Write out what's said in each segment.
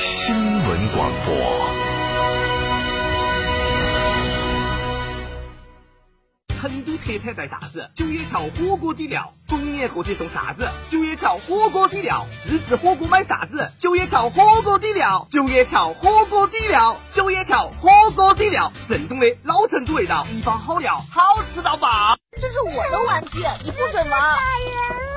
新闻广播。成都特产带啥子？九眼桥火锅底料，逢年过节送啥子？九眼桥火锅底料，自制火锅买啥子？九眼桥火锅底料，九眼桥火锅底料，九眼桥火锅底料，正宗的老成都味道，一包好料，好吃到爆！这是我的玩具，你不准玩！打人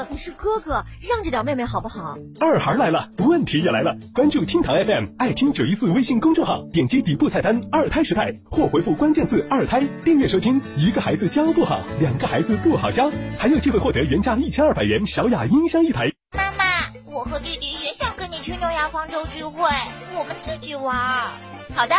了！你是哥哥，让着点妹妹好不好？二孩来了，问题也来了。关注厅堂 FM，爱听九一四微信公众号，点击底部菜单“二胎时代”或回复关键字“二胎”，订阅收听。一个孩子教不好，两个孩子不好教，还有机会获得原价一千二百元小雅音箱一台。妈妈，我和弟弟也想跟你去诺亚方舟聚会，我们自己玩。好的。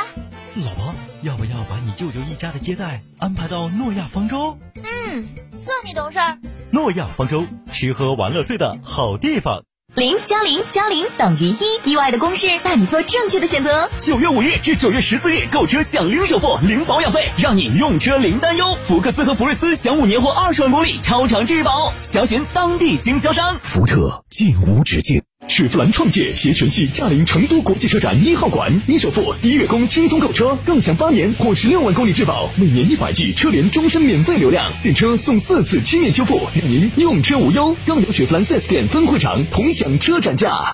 老婆，要不要把你舅舅一家的接待安排到诺亚方舟？嗯，算你懂事儿。诺亚方舟，吃喝玩乐睡的好地方。零加零加零等于一，意外的公式带你做正确的选择。九月五日至九月十四日购车享零首付、零保养费，让你用车零担忧。福克斯和福睿斯享五年或二十万公里超长质保，详询当地经销商。福特进无止境。雪佛兰创界携全系驾临成都国际车展一号馆，一首付，低月供轻松购车，更享八年或十六万公里质保，每年一百 G 车联终身免费流量，订车送四次漆面修复，让您用车无忧。更有雪佛兰 4S 店分会场同享车展价。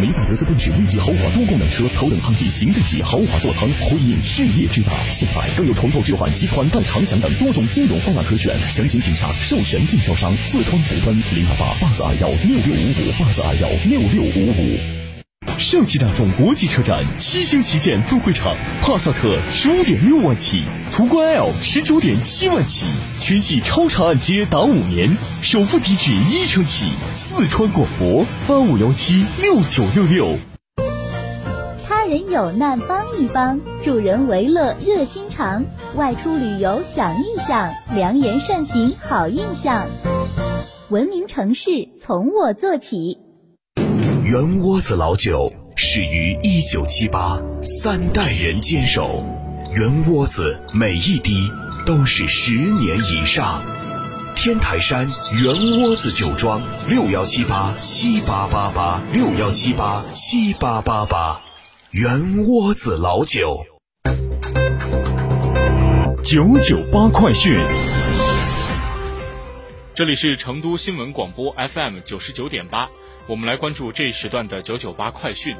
梅赛德斯奔驰 V 级豪华多功能车，头等舱级、行政级豪华座舱，辉映事业之大。现在更有重构置换及款待长享等多种金融方案可选，详情请洽授权经销商四川福奔零二八八四二幺六六五五八四二幺六六五五。上汽大众国际车展七星旗舰分会场，帕萨特十五点六万起，途观 L 十九点七万起，全系超长按揭达五年，首付低至一成起。四川广博八五幺七六九六六。他人有难帮一帮，助人为乐热心肠，外出旅游想一想，良言善行好印象。文明城市从我做起。圆窝子老酒始于一九七八，三代人坚守，圆窝子每一滴都是十年以上。天台山圆窝子酒庄六幺七八七八八八六幺七八七八八八，圆窝子老酒。九九八快讯，这里是成都新闻广播 FM 九十九点八。我们来关注这一时段的九九八快讯。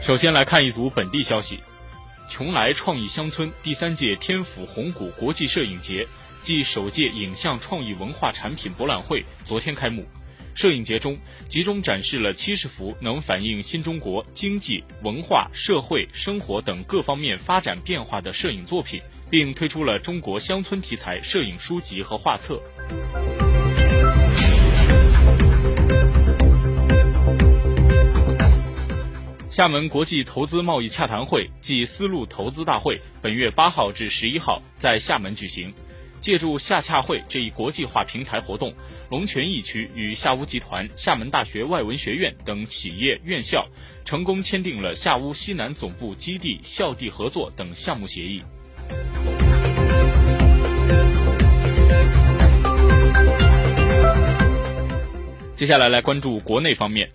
首先来看一组本地消息：邛崃创意乡村第三届天府红谷国际摄影节暨首届影像创意文化产品博览会昨天开幕。摄影节中集中展示了七十幅能反映新中国经济、文化、社会、生活等各方面发展变化的摄影作品，并推出了中国乡村题材摄影书籍和画册。厦门国际投资贸易洽谈会暨丝路投资大会本月八号至十一号在厦门举行。借助厦洽会这一国际化平台活动，龙泉驿区与厦乌集团、厦门大学外文学院等企业院校成功签订了厦乌西南总部基地校地合作等项目协议。接下来来关注国内方面。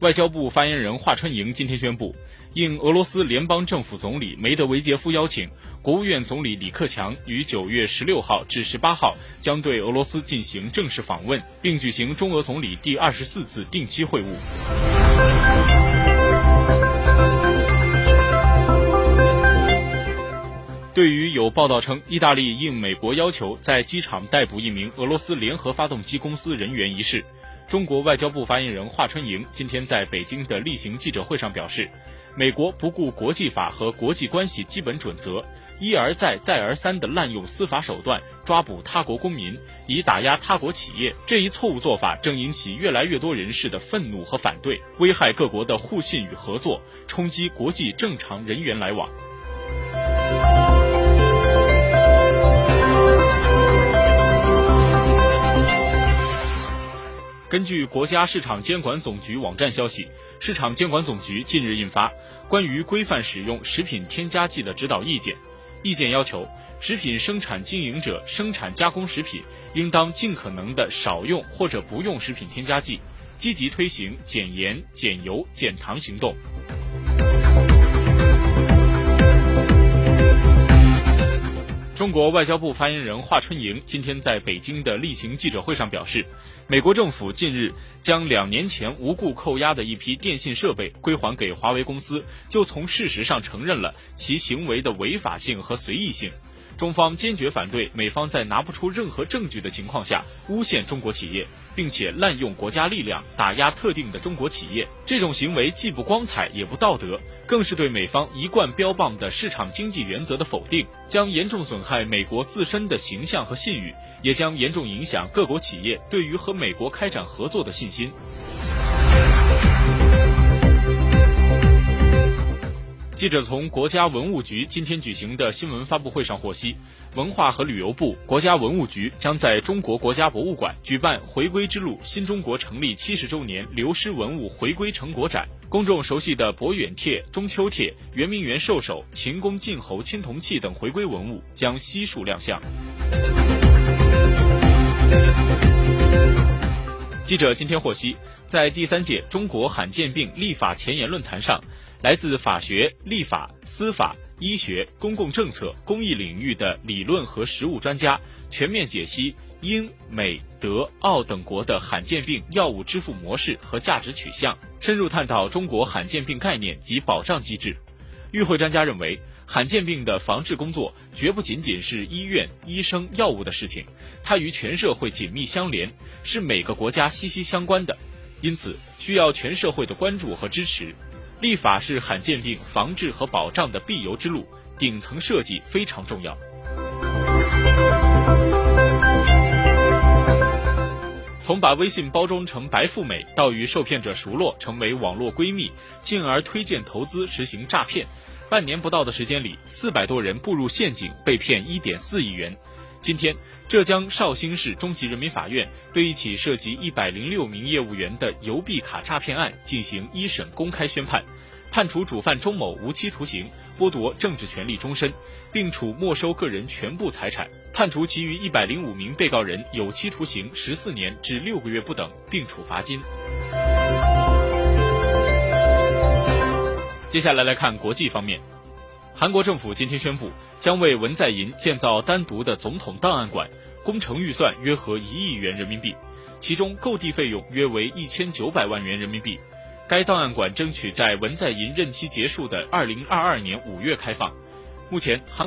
外交部发言人华春莹今天宣布，应俄罗斯联邦政府总理梅德韦杰夫邀请，国务院总理李克强于九月十六号至十八号将对俄罗斯进行正式访问，并举行中俄总理第二十四次定期会晤。对于有报道称意大利应美国要求在机场逮捕一名俄罗斯联合发动机公司人员一事，中国外交部发言人华春莹今天在北京的例行记者会上表示，美国不顾国际法和国际关系基本准则。一而再、再而三地滥用司法手段抓捕他国公民，以打压他国企业，这一错误做法正引起越来越多人士的愤怒和反对，危害各国的互信与合作，冲击国际正常人员来往。根据国家市场监管总局网站消息，市场监管总局近日印发《关于规范使用食品添加剂的指导意见》。意见要求，食品生产经营者生产加工食品，应当尽可能的少用或者不用食品添加剂，积极推行减盐、减油、减糖行动。中国外交部发言人华春莹今天在北京的例行记者会上表示，美国政府近日将两年前无故扣押的一批电信设备归还给华为公司，就从事实上承认了其行为的违法性和随意性。中方坚决反对美方在拿不出任何证据的情况下诬陷中国企业。并且滥用国家力量打压特定的中国企业，这种行为既不光彩也不道德，更是对美方一贯标榜的市场经济原则的否定，将严重损害美国自身的形象和信誉，也将严重影响各国企业对于和美国开展合作的信心。记者从国家文物局今天举行的新闻发布会上获悉，文化和旅游部、国家文物局将在中国国家博物馆举办“回归之路：新中国成立七十周年流失文物回归成果展”。公众熟悉的博远帖、中秋帖、圆明园兽首、秦宫晋侯青铜器等回归文物将悉数亮相。记者今天获悉，在第三届中国罕见病立法前沿论坛上。来自法学、立法、司法、医学、公共政策、公益领域的理论和实务专家，全面解析英、美、德、澳等国的罕见病药物支付模式和价值取向，深入探讨中国罕见病概念及保障机制。与会专家认为，罕见病的防治工作绝不仅仅是医院、医生、药物的事情，它与全社会紧密相连，是每个国家息息相关的，因此需要全社会的关注和支持。立法是罕见病防治和保障的必由之路，顶层设计非常重要。从把微信包装成白富美，到与受骗者熟络成为网络闺蜜，进而推荐投资实行诈骗，半年不到的时间里，四百多人步入陷阱，被骗一点四亿元。今天，浙江绍兴市中级人民法院对一起涉及一百零六名业务员的邮币卡诈骗案进行一审公开宣判，判处主犯钟某无期徒刑，剥夺政治权利终身，并处没收个人全部财产；判处其余一百零五名被告人有期徒刑十四年至六个月不等，并处罚金。接下来来看国际方面。韩国政府今天宣布，将为文在寅建造单独的总统档案馆，工程预算约合一亿元人民币，其中购地费用约为一千九百万元人民币。该档案馆争取在文在寅任期结束的二零二二年五月开放。目前，韩。